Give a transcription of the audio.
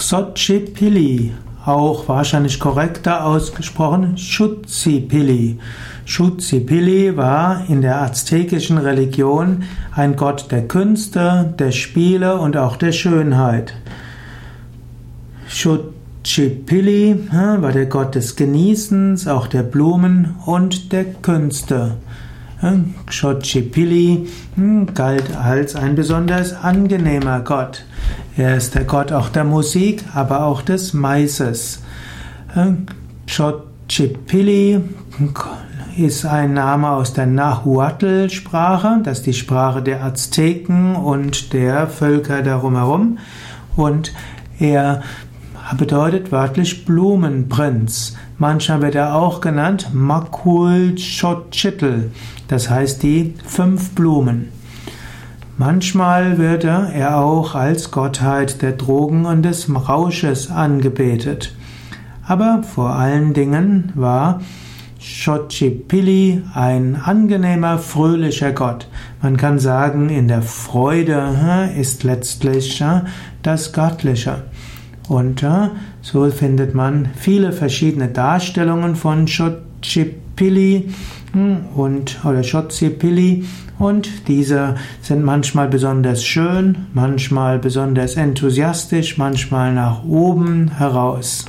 Xochipilli, auch wahrscheinlich korrekter ausgesprochen Shutsipilli. Shutsipilli war in der aztekischen Religion ein Gott der Künste, der Spiele und auch der Schönheit. Shutsipilli war der Gott des Genießens, auch der Blumen und der Künste. Xochipilli hm, galt als ein besonders angenehmer Gott. Er ist der Gott auch der Musik, aber auch des Maises. Xochipilli ist ein Name aus der Nahuatl-Sprache, das ist die Sprache der Azteken und der Völker darum herum. Und er bedeutet wörtlich Blumenprinz. Manchmal wird er auch genannt Makul Xochitl, das heißt die fünf Blumen. Manchmal wird er auch als Gottheit der Drogen und des Rausches angebetet. Aber vor allen Dingen war Xochipilli ein angenehmer, fröhlicher Gott. Man kann sagen, in der Freude ist letztlich das Göttliche. Und so findet man viele verschiedene Darstellungen von Xochipilli hm, und oder Xochipilli und diese sind manchmal besonders schön, manchmal besonders enthusiastisch, manchmal nach oben heraus.